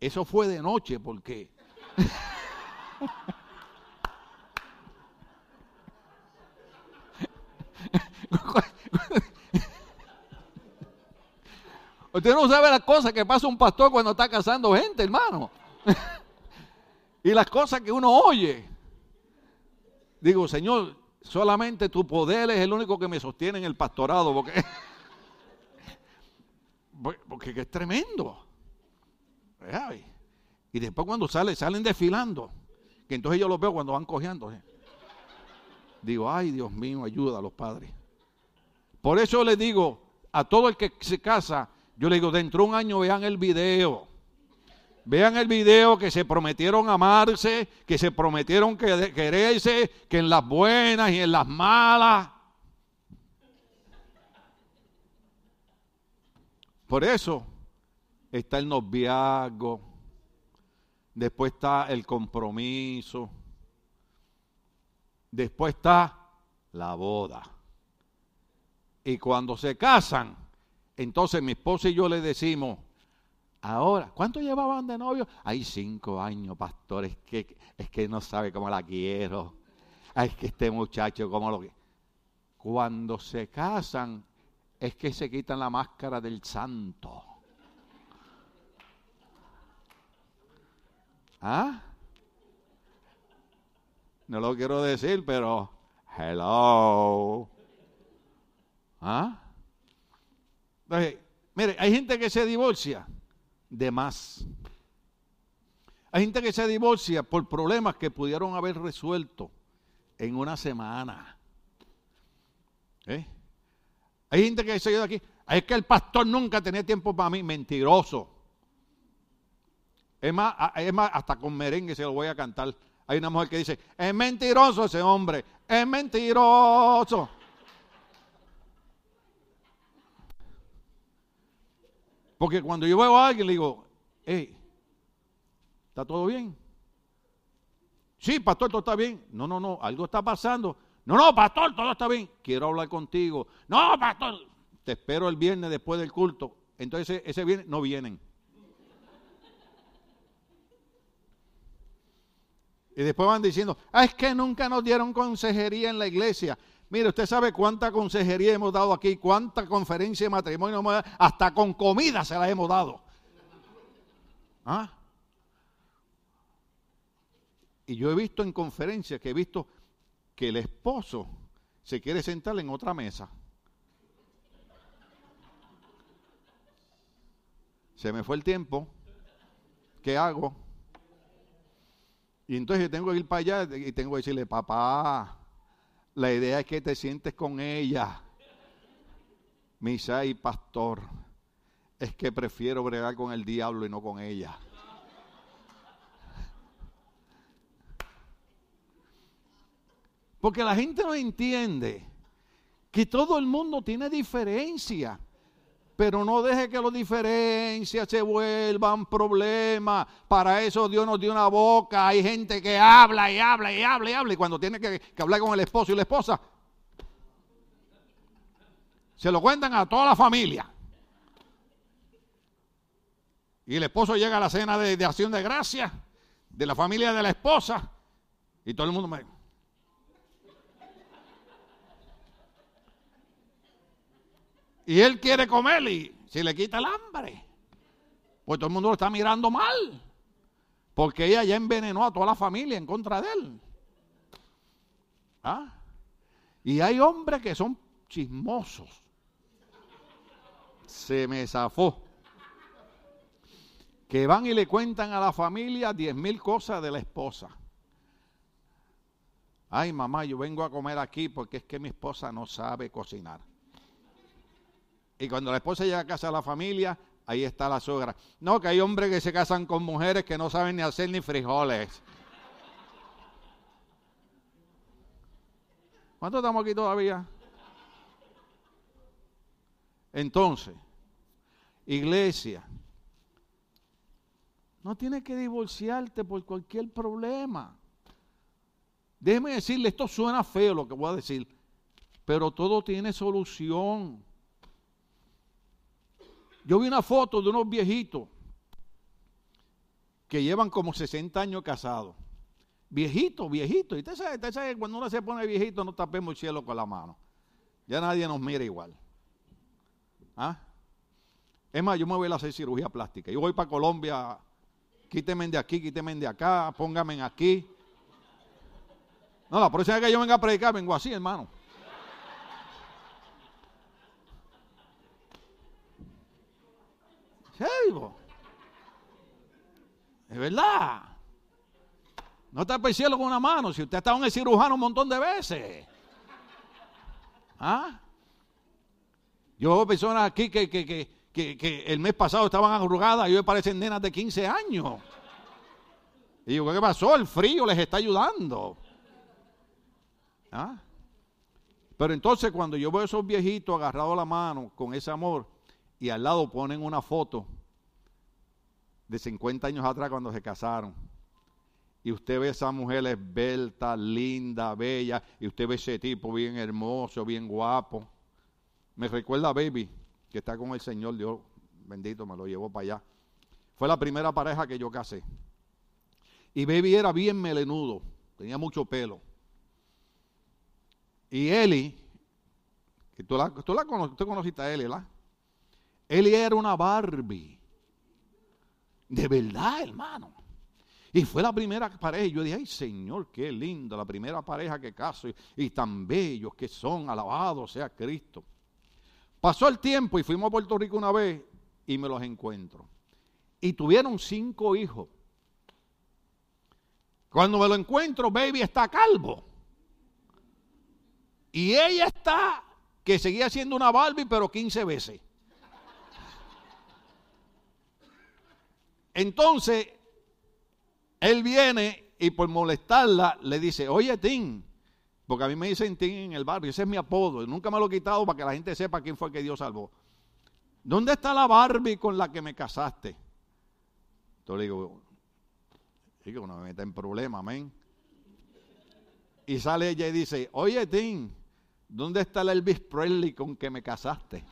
Speaker 1: eso fue de noche porque... Usted no sabe las cosas que pasa un pastor cuando está casando gente, hermano. y las cosas que uno oye. Digo, Señor, solamente tu poder es el único que me sostiene en el pastorado, porque, porque es tremendo. Y después cuando sale, salen desfilando, que entonces yo los veo cuando van cojeando. Digo, ay Dios mío, ayuda a los padres. Por eso le digo a todo el que se casa, yo le digo, dentro de un año vean el video. Vean el video que se prometieron amarse, que se prometieron quererse, que en las buenas y en las malas. Por eso está el noviazgo, después está el compromiso, después está la boda. Y cuando se casan, entonces mi esposa y yo le decimos, ahora, ¿cuánto llevaban de novio? Hay cinco años, pastor, es que, es que no sabe cómo la quiero. Es que este muchacho, cómo lo que... Cuando se casan, es que se quitan la máscara del santo. ¿Ah? No lo quiero decir, pero hello. ¿Ah? Mire, hay gente que se divorcia de más. Hay gente que se divorcia por problemas que pudieron haber resuelto en una semana. ¿Eh? Hay gente que se queda aquí. Es que el pastor nunca tenía tiempo para mí. Mentiroso. Es más, es más, hasta con merengue se lo voy a cantar. Hay una mujer que dice, es mentiroso ese hombre, es mentiroso. Porque cuando yo veo a alguien le digo, hey, ¿está todo bien? Sí, pastor, todo está bien. No, no, no, algo está pasando. No, no, pastor, todo está bien. Quiero hablar contigo. No, pastor, te espero el viernes después del culto. Entonces ese viernes no vienen. Y después van diciendo, ah, es que nunca nos dieron consejería en la iglesia. Mire, usted sabe cuánta consejería hemos dado aquí, cuánta conferencia de matrimonio hemos dado, hasta con comida se la hemos dado. ¿Ah? Y yo he visto en conferencias que he visto que el esposo se quiere sentar en otra mesa. Se me fue el tiempo. ¿Qué hago? Y entonces tengo que ir para allá y tengo que decirle, papá, la idea es que te sientes con ella. Misa y pastor, es que prefiero bregar con el diablo y no con ella. Porque la gente no entiende que todo el mundo tiene diferencia pero no deje que las diferencias se vuelvan problemas. Para eso Dios nos dio una boca. Hay gente que habla y habla y habla y habla. Y cuando tiene que, hablar con el esposo y la esposa, se lo cuentan a toda la familia. Y el esposo llega a la cena de, de acción de gracia de la familia de la esposa. Y todo el mundo me, Y él quiere comer y se le quita el hambre. Pues todo el mundo lo está mirando mal. Porque ella ya envenenó a toda la familia en contra de él. ¿Ah? Y hay hombres que son chismosos. Se me zafó. Que van y le cuentan a la familia diez mil cosas de la esposa. Ay, mamá, yo vengo a comer aquí porque es que mi esposa no sabe cocinar. Y cuando la esposa llega a casa de la familia, ahí está la suegra. No, que hay hombres que se casan con mujeres que no saben ni hacer ni frijoles. ¿Cuántos estamos aquí todavía? Entonces, iglesia, no tienes que divorciarte por cualquier problema. Déjeme decirle, esto suena feo lo que voy a decir, pero todo tiene solución. Yo vi una foto de unos viejitos que llevan como 60 años casados. Viejitos, viejitos. Y usted sabe, usted sabe cuando uno se pone viejito no tapemos el cielo con la mano. Ya nadie nos mira igual. ¿Ah? Es más, yo me voy a hacer cirugía plástica. Yo voy para Colombia, quíteme de aquí, quíteme de acá, póngame aquí. No, la próxima vez que yo venga a predicar, vengo así, hermano. ¿Serio? Es verdad. No está el cielo con una mano. Si usted ha estado en el cirujano un montón de veces. ¿Ah? Yo veo personas aquí que, que, el mes pasado estaban arrugadas y hoy parecen nenas de 15 años. Y digo, ¿qué pasó? El frío les está ayudando. ¿Ah? Pero entonces cuando yo veo a esos viejitos agarrados a la mano con ese amor y al lado ponen una foto de 50 años atrás cuando se casaron. Y usted ve a esa mujer esbelta, linda, bella, y usted ve ese tipo bien hermoso, bien guapo. Me recuerda a Baby, que está con el Señor, Dios bendito, me lo llevó para allá. Fue la primera pareja que yo casé. Y Baby era bien melenudo, tenía mucho pelo. Y Eli, que tú la, tú la conociste a Eli, ¿verdad? Eli era una Barbie. De verdad, hermano. Y fue la primera pareja. Y yo dije, ay Señor, qué linda, la primera pareja que caso. Y, tan bellos que son, alabado sea Cristo. Pasó el tiempo y fuimos a Puerto Rico una vez y me los encuentro. Y tuvieron cinco hijos. Cuando me lo encuentro, baby está calvo. Y ella está que seguía siendo una Barbie, pero 15 veces. Entonces, él viene y por molestarla le dice, oye Tim, porque a mí me dicen Tim en el barrio, ese es mi apodo, nunca me lo he quitado para que la gente sepa quién fue que Dios salvó. ¿Dónde está la Barbie con la que me casaste? Entonces le digo, digo, no me meta en problema, amén. Y sale ella y dice, oye Tim, ¿dónde está el Elvis Presley con que me casaste?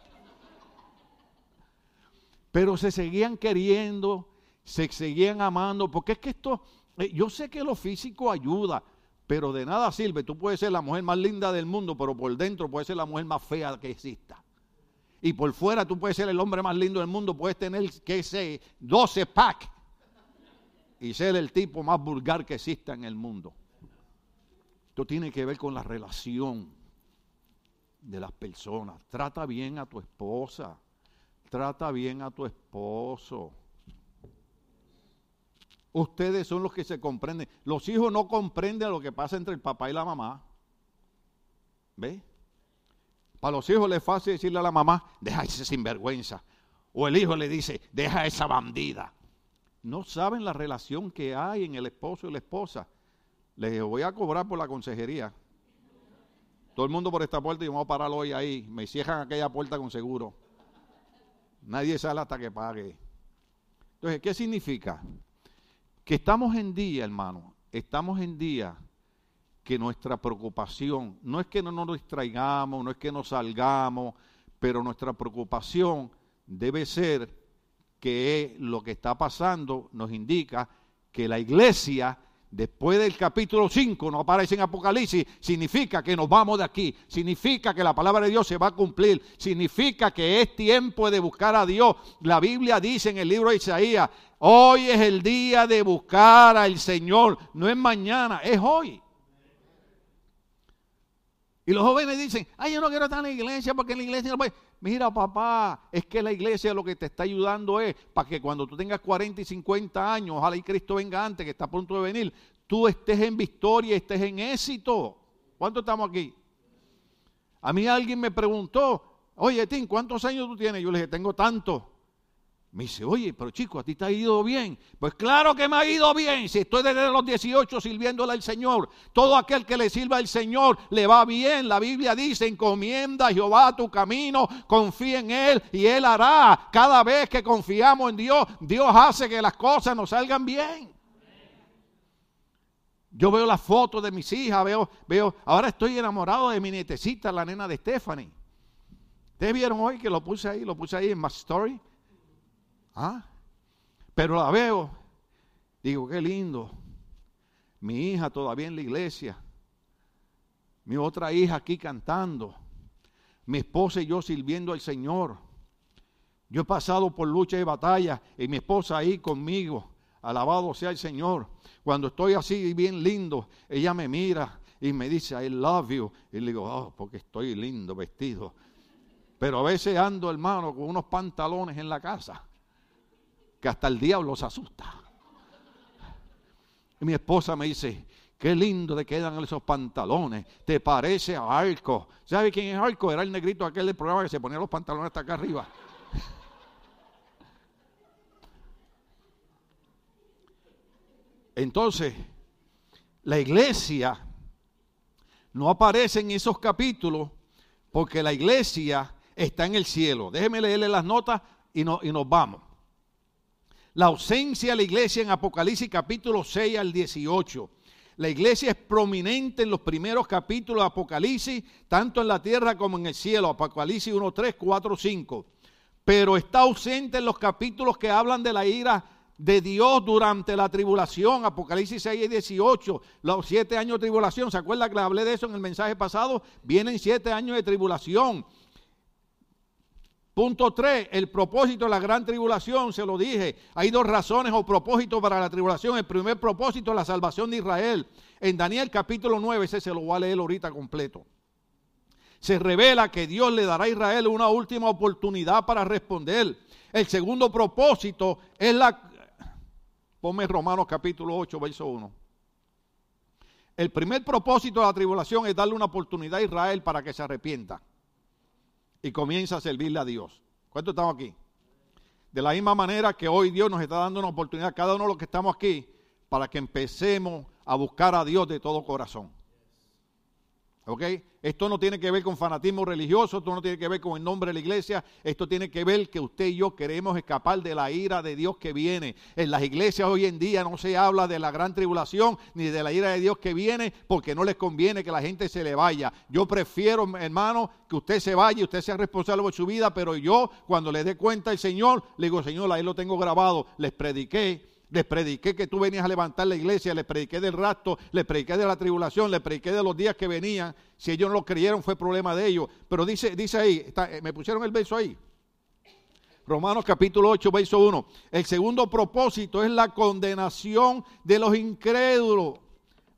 Speaker 1: Pero se seguían queriendo, se seguían amando, porque es que esto, eh, yo sé que lo físico ayuda, pero de nada sirve. Tú puedes ser la mujer más linda del mundo, pero por dentro puedes ser la mujer más fea que exista. Y por fuera tú puedes ser el hombre más lindo del mundo, puedes tener, que sé, 12 pack y ser el tipo más vulgar que exista en el mundo. Esto tiene que ver con la relación de las personas. Trata bien a tu esposa, trata bien a tu esposo. Ustedes son los que se comprenden. Los hijos no comprenden lo que pasa entre el papá y la mamá. ¿Ve? Para los hijos les es fácil decirle a la mamá, deja ese sinvergüenza. O el hijo le dice, deja esa bandida. No saben la relación que hay en el esposo y la esposa. Les voy a cobrar por la consejería. Todo el mundo por esta puerta y vamos a pararlo hoy ahí. Me cierran aquella puerta con seguro. Nadie sale hasta que pague. Entonces, ¿qué significa? Que estamos en día, hermano, estamos en día que nuestra preocupación, no es que no nos distraigamos, no es que nos salgamos, pero nuestra preocupación debe ser que lo que está pasando nos indica que la iglesia Después del capítulo 5 no aparece en Apocalipsis, significa que nos vamos de aquí, significa que la palabra de Dios se va a cumplir, significa que es tiempo de buscar a Dios. La Biblia dice en el libro de Isaías, hoy es el día de buscar al Señor, no es mañana, es hoy. Y los jóvenes dicen, ay, yo no quiero estar en la iglesia porque en la iglesia no puede. Mira, papá, es que la iglesia lo que te está ayudando es para que cuando tú tengas 40 y 50 años, ojalá y Cristo venga antes, que está a punto de venir, tú estés en victoria, estés en éxito. ¿Cuántos estamos aquí? A mí alguien me preguntó, oye, Tim, ¿cuántos años tú tienes? Yo le dije, tengo tanto. Me dice, oye, pero chico, ¿a ti te ha ido bien? Pues claro que me ha ido bien. Si estoy desde los 18 sirviéndole al Señor, todo aquel que le sirva al Señor le va bien. La Biblia dice, encomienda a Jehová tu camino, confía en Él y Él hará. Cada vez que confiamos en Dios, Dios hace que las cosas nos salgan bien. Yo veo las fotos de mis hijas, veo, veo, ahora estoy enamorado de mi nietecita, la nena de Stephanie. Ustedes vieron hoy que lo puse ahí, lo puse ahí en my story. ¿Ah? Pero la veo, digo, qué lindo. Mi hija todavía en la iglesia. Mi otra hija aquí cantando. Mi esposa y yo sirviendo al Señor. Yo he pasado por lucha y batalla y mi esposa ahí conmigo. Alabado sea el Señor. Cuando estoy así bien lindo, ella me mira y me dice, I love you. Y le digo, oh, porque estoy lindo vestido. Pero a veces ando, hermano, con unos pantalones en la casa que hasta el diablo se asusta. Y mi esposa me dice, qué lindo te quedan esos pantalones, te parece a Arco. ¿Sabe quién es Arco? Era el negrito aquel del programa que se ponía los pantalones hasta acá arriba. Entonces, la iglesia no aparece en esos capítulos porque la iglesia está en el cielo. Déjeme leerle las notas y, y nos vamos. La ausencia de la iglesia en Apocalipsis capítulo 6 al 18. La iglesia es prominente en los primeros capítulos de Apocalipsis, tanto en la tierra como en el cielo. Apocalipsis 1, 3, 4, 5. Pero está ausente en los capítulos que hablan de la ira de Dios durante la tribulación, Apocalipsis 6 y 18, los siete años de tribulación, ¿se acuerda que le hablé de eso en el mensaje pasado? Vienen siete años de tribulación. Punto 3, el propósito de la gran tribulación, se lo dije. Hay dos razones o propósitos para la tribulación. El primer propósito es la salvación de Israel. En Daniel capítulo 9, ese se lo voy a leer ahorita completo. Se revela que Dios le dará a Israel una última oportunidad para responder. El segundo propósito es la... Ponme Romanos capítulo 8, verso 1. El primer propósito de la tribulación es darle una oportunidad a Israel para que se arrepienta y comienza a servirle a Dios. ¿Cuántos estamos aquí? De la misma manera que hoy Dios nos está dando una oportunidad, cada uno de los que estamos aquí, para que empecemos a buscar a Dios de todo corazón. ¿Ok? Esto no tiene que ver con fanatismo religioso, esto no tiene que ver con el nombre de la iglesia, esto tiene que ver que usted y yo queremos escapar de la ira de Dios que viene. En las iglesias hoy en día no se habla de la gran tribulación ni de la ira de Dios que viene porque no les conviene que la gente se le vaya. Yo prefiero, hermano, que usted se vaya y usted sea responsable por su vida, pero yo cuando le dé cuenta al Señor, le digo, Señor, ahí lo tengo grabado, les prediqué les prediqué que tú venías a levantar la iglesia, les prediqué del rapto, les prediqué de la tribulación, les prediqué de los días que venían. Si ellos no lo creyeron fue problema de ellos. Pero dice, dice ahí, eh, me pusieron el verso ahí. Romanos capítulo 8, verso 1. El segundo propósito es la condenación de los incrédulos.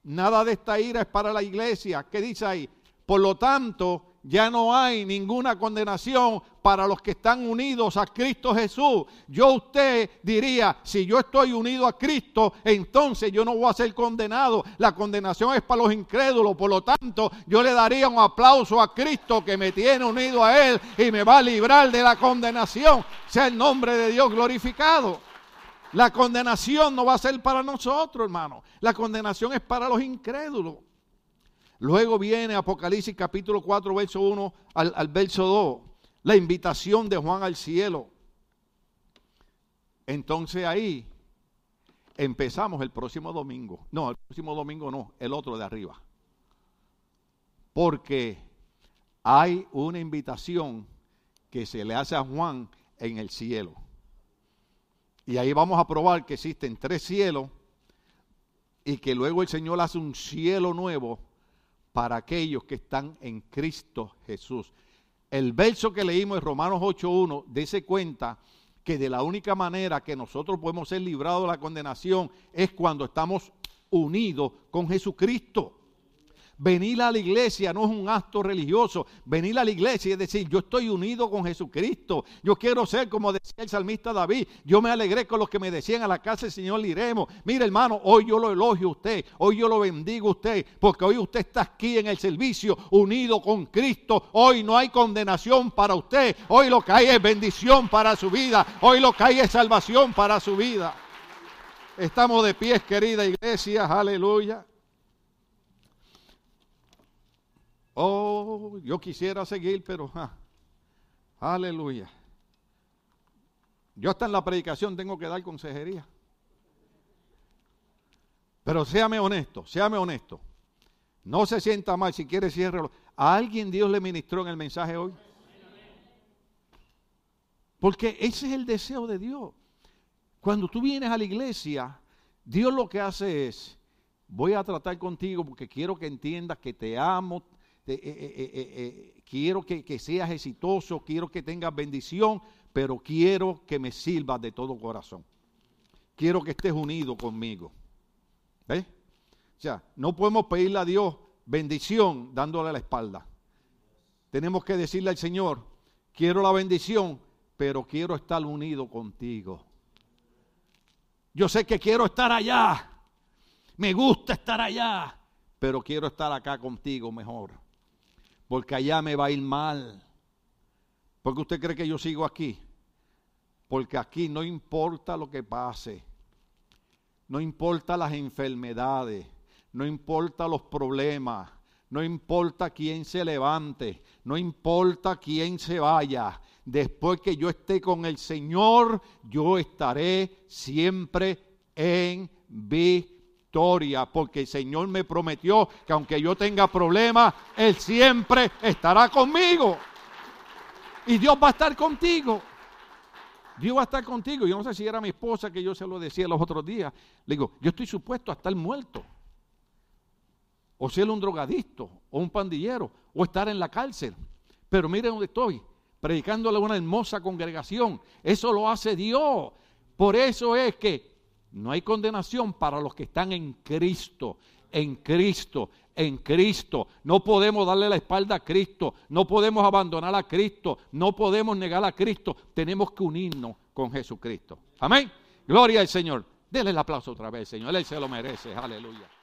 Speaker 1: Nada de esta ira es para la iglesia. ¿Qué dice ahí? Por lo tanto, ya no hay ninguna condenación para los que están unidos a Cristo Jesús. Yo usted diría, si yo estoy unido a Cristo, entonces yo no voy a ser condenado. La condenación es para los incrédulos. Por lo tanto, yo le daría un aplauso a Cristo que me tiene unido a Él y me va a librar de la condenación. Sea el nombre de Dios glorificado. La condenación no va a ser para nosotros, hermano. La condenación es para los incrédulos. Luego viene Apocalipsis capítulo 4, verso 1 al, verso 2, la invitación de Juan al cielo. Entonces ahí empezamos el próximo domingo. No, el próximo domingo no, el otro de arriba. Porque hay una invitación que se le hace a Juan en el cielo. Y ahí vamos a probar que existen tres cielos y que luego el Señor hace un cielo nuevo para aquellos que están en Cristo Jesús. El verso que leímos en Romanos 8.1 dice cuenta que de la única manera que nosotros podemos ser librados de la condenación es cuando estamos unidos con Jesucristo. Venir a la iglesia no es un acto religioso. Venir a la iglesia es decir, yo estoy unido con Jesucristo. Yo quiero ser como decía el salmista David. Yo me alegré con los que me decían a la casa del Señor le iremos. Mire hermano, hoy yo lo elogio a usted. Hoy yo lo bendigo a usted. Porque hoy usted está aquí en el servicio unido con Cristo. Hoy no hay condenación para usted. Hoy lo que hay es bendición para su vida. Hoy lo que hay es salvación para su vida. Estamos de pies, querida iglesia. Aleluya. Oh, yo quisiera seguir, pero aleluya. Yo hasta en la predicación tengo que dar consejería. Pero séame honesto, séame honesto. No se sienta mal, si quiere ciérrelo. ¿A alguien Dios le ministró en el mensaje hoy? Porque ese es el deseo de Dios. Cuando tú vienes a la iglesia, Dios lo que hace es, voy a tratar contigo porque quiero que entiendas que te amo, eh, eh, eh, quiero que, seas exitoso, quiero que tengas bendición, pero quiero que me sirvas de todo corazón. Quiero que estés unido conmigo. ¿Ves? O sea, no podemos pedirle a Dios bendición dándole la espalda. Tenemos que decirle al Señor, quiero la bendición, pero quiero estar unido contigo. Yo sé que quiero estar allá. Me gusta estar allá, pero quiero estar acá contigo mejor porque allá me va a ir mal. ¿Por qué usted cree que yo sigo aquí? Porque aquí no importa lo que pase, no importa las enfermedades, no importa los problemas, no importa quién se levante, no importa quién se vaya. Después que yo esté con el Señor, yo estaré siempre en victoria porque el Señor me prometió que aunque yo tenga problemas, Él siempre estará conmigo. Y Dios va a estar contigo. Dios va a estar contigo. Yo no sé si era mi esposa que yo se lo decía los otros días. Le digo, yo estoy supuesto a estar muerto. O ser un drogadicto, o un pandillero, o estar en la cárcel. Pero miren dónde estoy, predicándole a una hermosa congregación. Eso lo hace Dios. Por eso es que no hay condenación para los que están en Cristo, en Cristo, en Cristo. No podemos darle la espalda a Cristo, no podemos abandonar a Cristo, no podemos negar a Cristo. Tenemos que unirnos con Jesucristo. Amén. Gloria al Señor. Denle el aplauso otra vez, Señor. Él se lo merece. Aleluya.